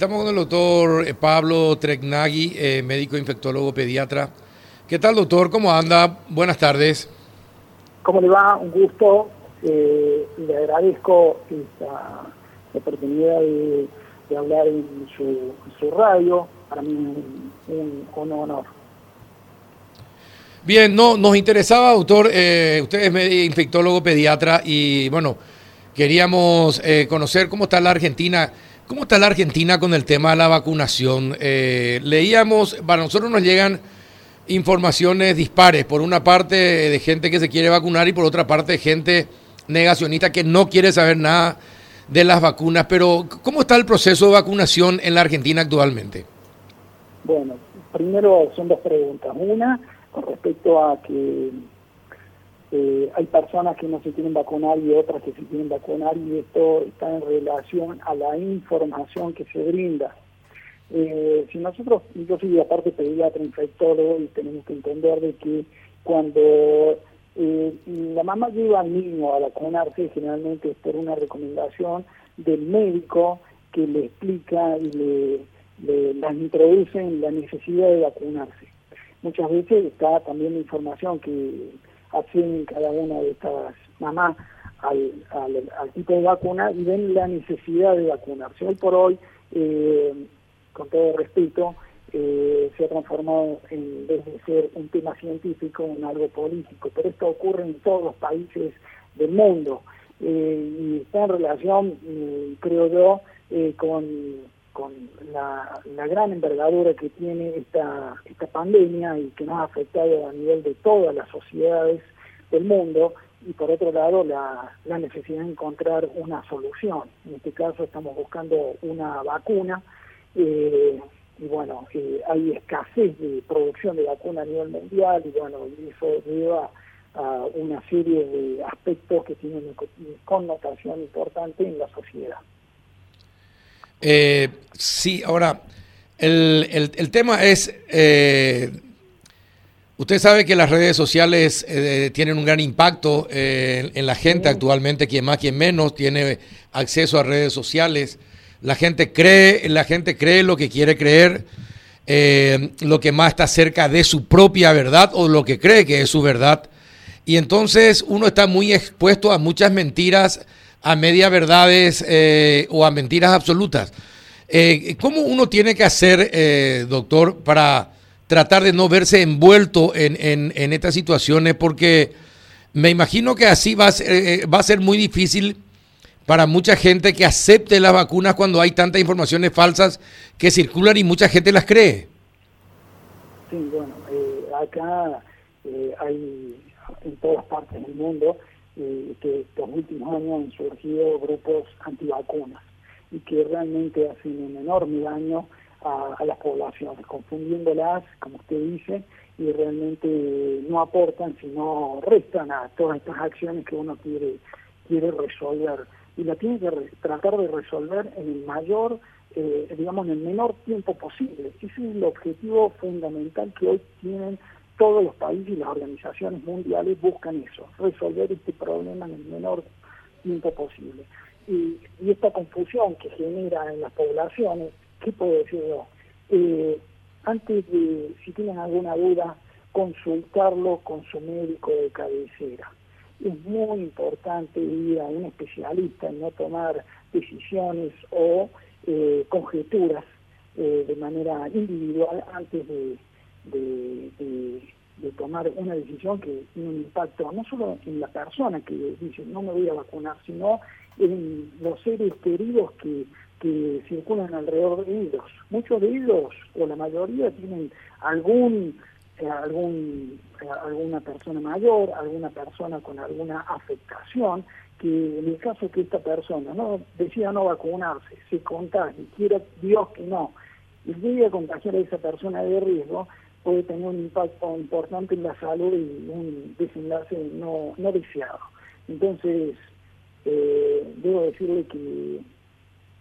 Estamos con el doctor eh, Pablo Tregnagui, eh, médico infectólogo pediatra. ¿Qué tal, doctor? ¿Cómo anda? Buenas tardes. ¿Cómo le va? Un gusto. Eh, le agradezco esta oportunidad de, hablar en su, radio. Para mí un, honor. Bien, no, nos interesaba, doctor, usted es infectólogo pediatra y bueno, queríamos conocer cómo está la Argentina ¿Cómo está la Argentina con el tema de la vacunación? Eh, leíamos, para nosotros nos llegan informaciones dispares, por una parte de gente que se quiere vacunar y por otra parte gente negacionista que no quiere saber nada de las vacunas, pero ¿cómo está el proceso de vacunación en la Argentina actualmente? Bueno, primero son dos preguntas. Una, con respecto a que eh, hay personas que no se quieren vacunar y otras que se quieren vacunar y esto está en relación a la información que se brinda. Eh, si nosotros, yo soy aparte pediatra, infectólogo y tenemos que entender de que cuando eh, la mamá lleva al niño a vacunarse generalmente es por una recomendación del médico que le explica y le, le las introduce en la necesidad de vacunarse. Muchas veces está también la información que hacen cada una de estas mamás al, al, tipo de vacuna y ven la necesidad de vacunarse. Hoy por hoy, eh, con todo respeto, eh, se ha transformado en vez de ser un tema científico en algo político, pero esto ocurre en todos los países del mundo eh, y está en relación, creo yo, con con la, gran envergadura que tiene esta, esta pandemia y que nos ha afectado a nivel de todas las sociedades del mundo, y por otro lado la, necesidad de encontrar una solución. En este caso estamos buscando una vacuna, eh, y bueno, eh, hay escasez de producción de vacuna a nivel mundial, y bueno, eso lleva a una serie de aspectos que tienen connotación importante en la sociedad. Eh, sí, ahora, el, el, tema es, eh, usted sabe que las redes sociales eh, tienen un gran impacto en la gente actualmente, quien más, quien menos, tiene acceso a redes sociales. La gente cree, la gente cree lo que quiere creer, lo que más está cerca de su propia verdad o lo que cree que es su verdad. Y entonces uno está muy expuesto a muchas mentiras a media verdades eh, o a mentiras absolutas. Eh, ¿Cómo uno tiene que hacer, eh, doctor, para tratar de no verse envuelto en, en, estas situaciones? Porque me imagino que así va a, ser, va a ser muy difícil para mucha gente que acepte las vacunas cuando hay tantas informaciones falsas que circulan y mucha gente las cree. Sí, bueno, acá hay en todas partes del mundo eh, que estos últimos años han surgido grupos antivacunas y que realmente hacen un enorme daño a, las poblaciones, confundiéndolas, como usted dice, y realmente no aportan, sino restan a todas estas acciones que uno quiere, quiere resolver. Y la tiene que tratar de resolver en el mayor, eh, digamos, en el menor tiempo posible. Ese es el objetivo fundamental que hoy tienen todos los países y las organizaciones mundiales buscan eso, resolver este problema en el menor tiempo posible. Y, esta confusión que genera en las poblaciones, ¿qué puedo decir yo? Eh, antes de, si tienen alguna duda, consultarlo con su médico de cabecera. Es muy importante ir a un especialista no tomar decisiones o eh, conjeturas eh, de manera individual antes de, tomar una decisión que tiene un impacto no solo en la persona que dice no me voy a vacunar, sino en los seres queridos que, que circulan alrededor de ellos. Muchos de ellos, o la mayoría, tienen algún eh, algún eh, alguna persona mayor, alguna persona con alguna afectación, que en el caso que esta persona no decida no vacunarse, se contagie, quiera Dios que no, y llegue a contagiar a esa persona de riesgo, puede tener un impacto importante en la salud y un desenlace no, no deseado. Entonces, eh, debo decirle que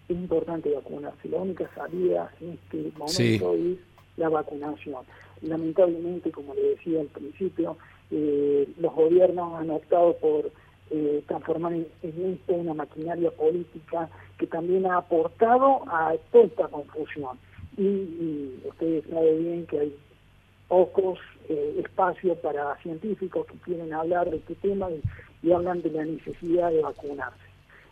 es importante vacunarse. La única salida en este momento es la vacunación. Lamentablemente, como le decía al principio, eh, los gobiernos han optado por eh, transformar en, esto una maquinaria política que también ha aportado a toda esta confusión. Y, ustedes saben bien que hay pocos eh, espacios para científicos que quieren hablar de este tema y, hablan de la necesidad de vacunarse.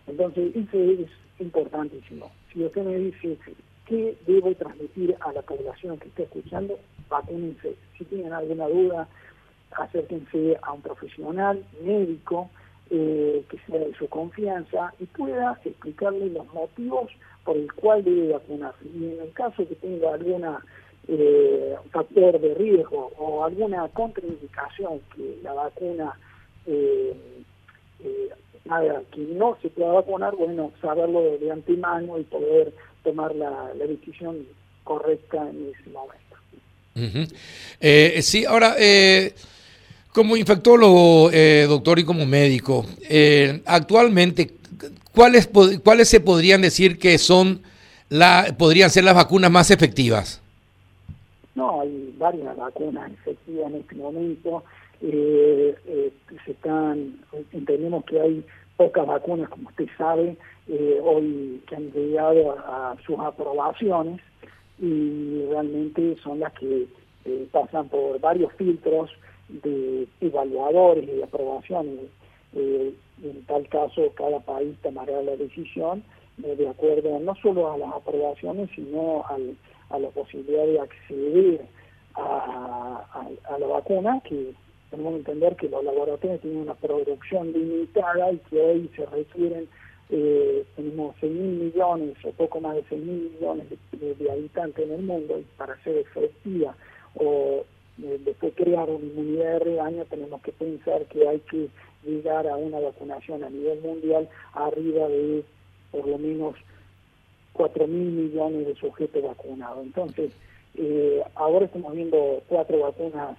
Entonces, eso es importantísimo. Si usted me dice qué debo transmitir a la población que está escuchando, vacúnense. Si tienen alguna duda, acérquense a un profesional médico eh, que sea de su confianza y pueda explicarle los motivos por el cual debe vacunarse. Y en el caso que tenga alguna eh, factor de riesgo o alguna contraindicación que la vacuna eh, eh, que no se pueda vacunar, bueno, saberlo de antemano y poder tomar la, decisión correcta en ese momento. Eh, sí, ahora, eh, como infectólogo, eh, doctor, y como médico, actualmente, ¿cuáles, ¿cuáles se podrían decir que son la, podrían ser las vacunas más efectivas? No, hay varias vacunas efectivas en este momento. se están, entendemos que hay pocas vacunas, como usted sabe, eh, hoy que han llegado a, sus aprobaciones y realmente son las que eh, pasan por varios filtros de evaluadores y de aprobaciones. Eh, en tal caso, cada país tomará la decisión de acuerdo no solo a las aprobaciones, sino a la posibilidad de acceder a, la vacuna, que tenemos que entender que los laboratorios tienen una producción limitada y que hoy se requieren, eh, tenemos 6 mil millones o poco más de 6 mil millones de, habitantes en el mundo y para ser efectiva o eh, después crear una inmunidad de rebaño tenemos que pensar que hay que llegar a una vacunación a nivel mundial arriba de por lo menos 4 mil millones de sujetos vacunados. Entonces, eh, ahora estamos viendo cuatro vacunas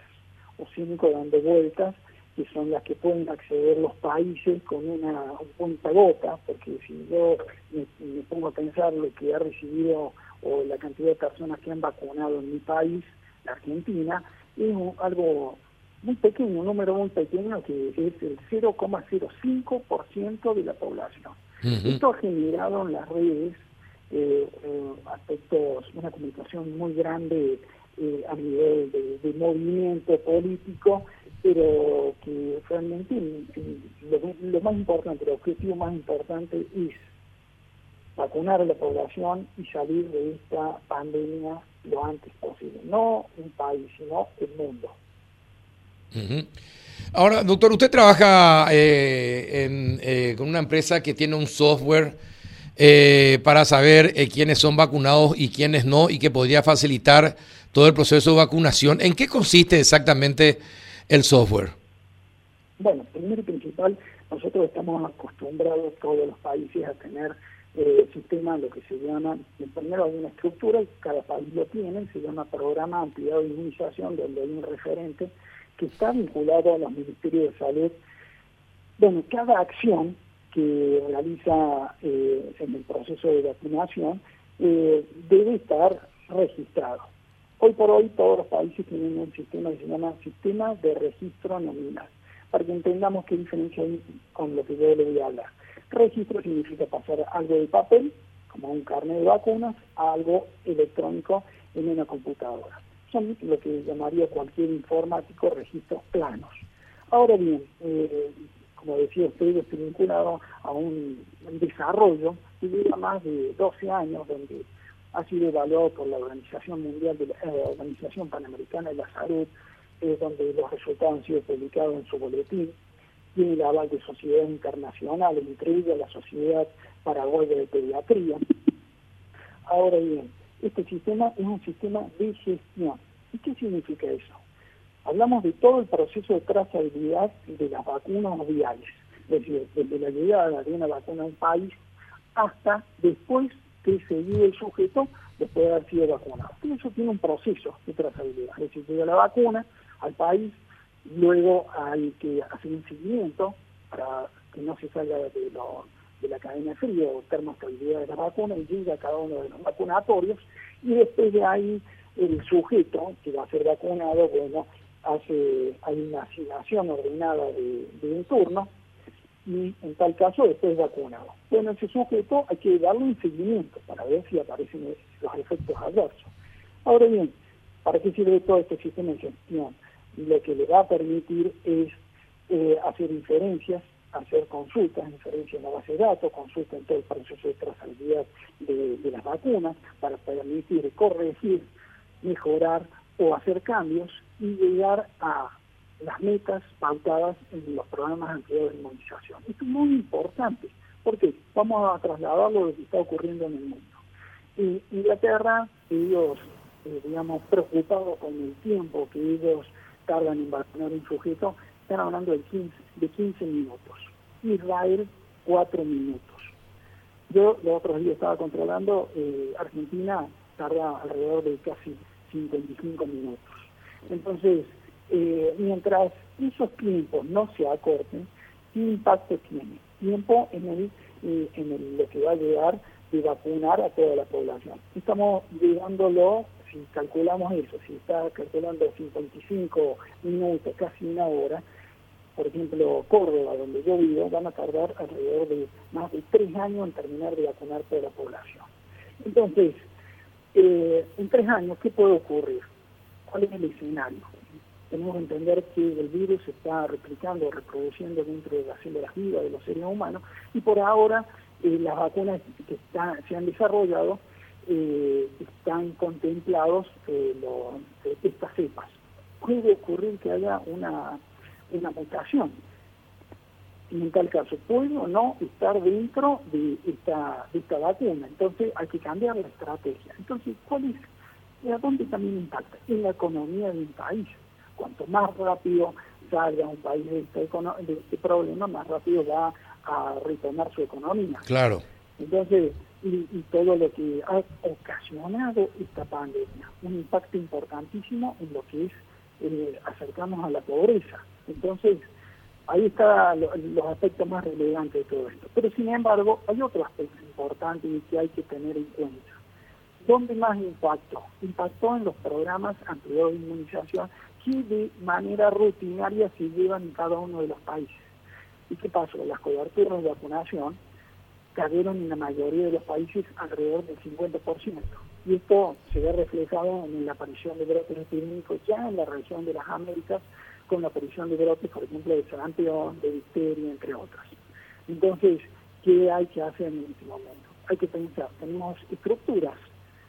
o cinco dando vueltas, que son las que pueden acceder los países con una punta gota, porque si yo me, pongo a pensar lo que ha recibido o la cantidad de personas que han vacunado en mi país, la Argentina, es algo muy pequeño, un número muy pequeño que es el 0,05% de la población. Esto ha generado en las redes eh, aspectos, una comunicación muy grande eh, a nivel de, movimiento político, pero que realmente lo, más importante, el objetivo más importante es vacunar a la población y salir de esta pandemia lo antes posible. No un país, sino el mundo. Ahora, doctor, usted trabaja eh, eh, con una empresa que tiene un software para saber quiénes son vacunados y quiénes no, y que podría facilitar todo el proceso de vacunación. ¿En qué consiste exactamente el software? Bueno, primero y principal, nosotros estamos acostumbrados todos los países a tener eh, sistemas, lo que se llama, primero hay una estructura, cada país lo tiene, se llama Programa Ampliado de Inmunización, donde hay un referente que está vinculado a los ministerios de salud. Bueno, cada acción que realiza eh, en el proceso de vacunación eh, debe estar registrado. Hoy por hoy todos los países tienen un sistema que se llama Sistema de Registro Nominal, para que entendamos qué diferencia hay con lo que yo le voy a hablar. Registro significa pasar algo de papel, como un carnet de vacunas, a algo electrónico en una computadora. Son lo que llamaría cualquier informático registros planos. Ahora bien, eh, como decía usted, estoy vinculado a un, desarrollo que lleva más de 12 años, donde ha sido evaluado por la Organización Mundial de la eh, Organización Panamericana de la Salud, donde los resultados han sido publicados en su boletín, tiene el aval de sociedades internacionales, entre ellas la Sociedad Paraguaya de Pediatría. Ahora bien, este sistema es un sistema de gestión. ¿Y qué significa eso? Hablamos de todo el proceso de trazabilidad de las vacunas viales, es decir, desde la llegada de una vacuna a un país hasta después que seguir el sujeto después de haber sido vacunado. Y eso tiene un proceso de trazabilidad. Es decir, llega la vacuna al país, luego hay que hacer un seguimiento para que no se salga de, la cadena fría o termostabilidad de la vacuna y llegue a cada uno de los vacunatorios y después de ahí el sujeto que va a ser vacunado, bueno, hace, hay una asignación ordenada de, un turno y en tal caso después vacunado. Bueno, ese sujeto hay que darle un seguimiento para ver si aparecen los efectos adversos. Ahora bien, ¿para qué sirve todo este sistema de gestión? Lo que le va a permitir es eh, hacer inferencias, hacer consultas, inferencias en la base de datos, consulta en todo el proceso de trazabilidad de, de las vacunas para permitir corregir, mejorar o hacer cambios y llegar a las metas pautadas en los programas de inmunización. Esto es muy importante, porque vamos a trasladarlo de lo que está ocurriendo en el mundo. En Inglaterra, ellos, eh, digamos, preocupados con el tiempo que ellos tardan en vacunar un sujeto, están hablando de 15, de 15 minutos. Israel, 4 minutos. Yo los otros días estaba controlando, eh, Argentina tarda alrededor de casi 55 minutos. Entonces, eh, mientras esos tiempos no se acorten, ¿qué impacto tiene? Tiempo en, el, eh, en el, lo que va a llegar de vacunar a toda la población. Estamos llegándolo, si calculamos eso, si está calculando 55 minutos, casi una hora, por ejemplo, Córdoba, donde yo vivo, van a tardar alrededor de más de tres años en terminar de vacunar toda la población. Entonces, eh, en tres años, ¿qué puede ocurrir? ¿Cuál es el escenario? tenemos que entender que el virus se está replicando, reproduciendo dentro de las células vivas de los seres humanos y por ahora eh, las vacunas que se han desarrollado eh, están contemplados eh, estas cepas. Puede ocurrir que haya una, una mutación. Y en tal caso, puede o no estar dentro de esta, de esta vacuna. Entonces hay que cambiar la estrategia. Entonces, ¿cuál es? ¿A dónde también impacta? En la economía de un país cuanto más rápido salga un país de este, de este problema, más rápido va a retomar su economía. Claro. Entonces, y, todo lo que ha ocasionado esta pandemia, un impacto importantísimo en lo que es eh, acercarnos a la pobreza. Entonces, ahí están los aspectos más relevantes de todo esto. Pero sin embargo, hay otro aspecto importante y que hay que tener en cuenta. ¿Dónde más impactó? Impactó en los programas anteriores de inmunización que de manera rutinaria se llevan en cada uno de los países. ¿Y qué pasó? Las coberturas de vacunación cayeron en la mayoría de los países alrededor del 50%. Y esto se ve reflejado en la aparición de brotes epidémicos ya en la región de las Américas, con la aparición de brotes, por ejemplo, de sarampión, de difteria, entre otras. Entonces, ¿qué hay que hacer en este momento? Hay que pensar, tenemos estructuras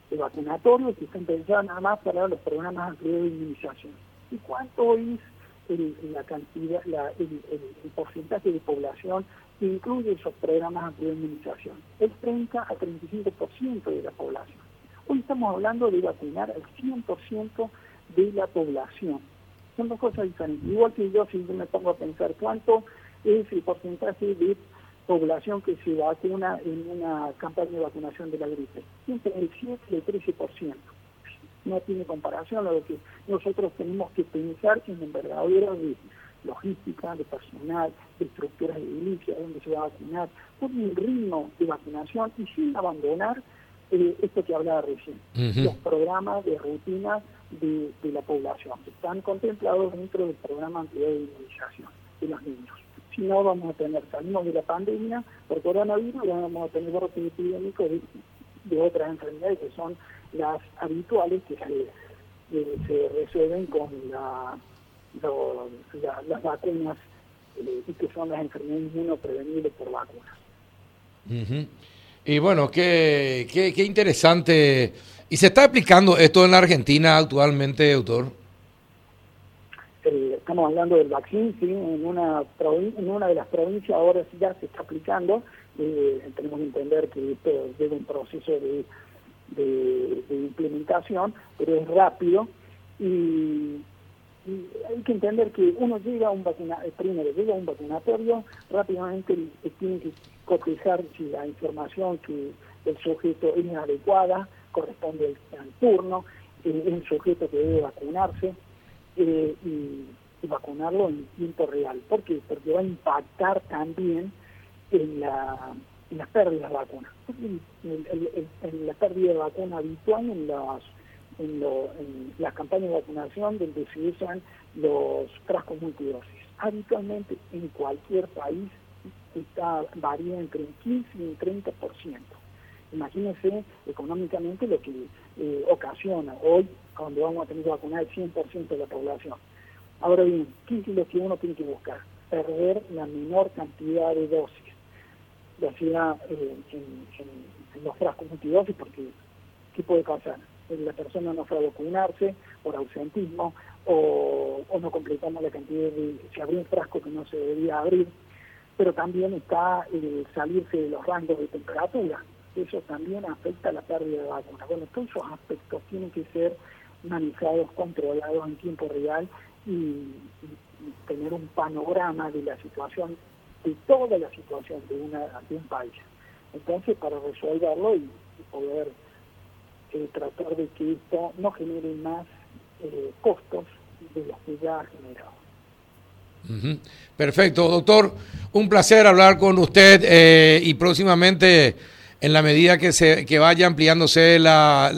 de vacunatorios que están pensadas nada más para los programas anteriores de inmunización y cuánto es el, la cantidad, el, porcentaje de población que incluye esos programas de inmunización. Es 30 a 35% de la población. Hoy estamos hablando de vacunar al 100% de la población. Son dos cosas diferentes. Igual que yo, si me pongo a pensar cuánto es el porcentaje de población que se vacuna en una campaña de vacunación de la gripe. Entre el 7 y el 13% no tiene comparación a lo que nosotros tenemos que pensar en envergadura de logística, de personal, de estructuras de edilicia, donde se va a vacunar, con un ritmo de vacunación y sin abandonar eh, esto que hablaba recién, los programas de rutina de, la población, que están contemplados dentro del programa de inmunización de los niños. Si no, vamos a tener, salimos de la pandemia por coronavirus y vamos a tener brotes epidémicos de, de otras enfermedades que son las habituales que se, resuelven con la, las vacunas eh, y que son las enfermedades inmunoprevenibles por vacunas. Y bueno, qué, qué, qué interesante. ¿Y se está aplicando esto en la Argentina actualmente, doctor? Eh, estamos hablando del vaccine, sí, en una, en una de las provincias ahora ya se está aplicando. Eh, tenemos que entender que esto lleva un proceso de implementación, pero es rápido y, hay que entender que uno llega a un vacunatorio, eh, primero llega a un vacunatorio, rápidamente tiene que cotejar si la información que el sujeto es adecuada, corresponde al, turno, eh, un sujeto que debe vacunarse eh, y, vacunarlo en tiempo real. ¿Por qué? Porque va a impactar también en la en las pérdidas de vacunas. En, la pérdida de vacuna habitual en las, campañas de vacunación donde se usan los frascos multidosis. Habitualmente en cualquier país varía entre un 15 y un 30%. Imagínense económicamente lo que eh, ocasiona hoy cuando vamos a tener que vacunar el 100% de la población. Ahora bien, ¿qué es lo que uno tiene que buscar? Perder la menor cantidad de dosis, ya sea eh, en, los frascos multidosis, porque ¿qué puede pasar? La persona no fue a vacunarse por ausentismo o, no completamos la cantidad de... Se abrió un frasco que no se debía abrir, pero también está salirse de los rangos de temperatura. Eso también afecta la pérdida de vacuna. Bueno, todos esos aspectos tienen que ser manejados, controlados en tiempo real y, tener un panorama de la situación, de toda la situación de, una, un país. Entonces, para resolverlo y, poder eh, tratar de que esto no genere más eh, costos de los que ya ha generado. Perfecto, doctor. Un placer hablar con usted eh, y próximamente, en la medida que se que vaya ampliándose la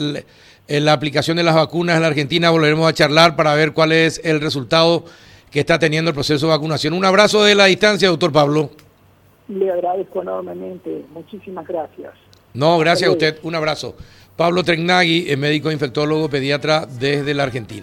la aplicación de las vacunas en la Argentina. Volveremos a charlar para ver cuál es el resultado que está teniendo el proceso de vacunación. Un abrazo de la distancia, doctor Pablo. Le agradezco enormemente. Muchísimas gracias. No, gracias a usted. Un abrazo. Pablo Tregnagui, médico infectólogo pediatra desde la Argentina.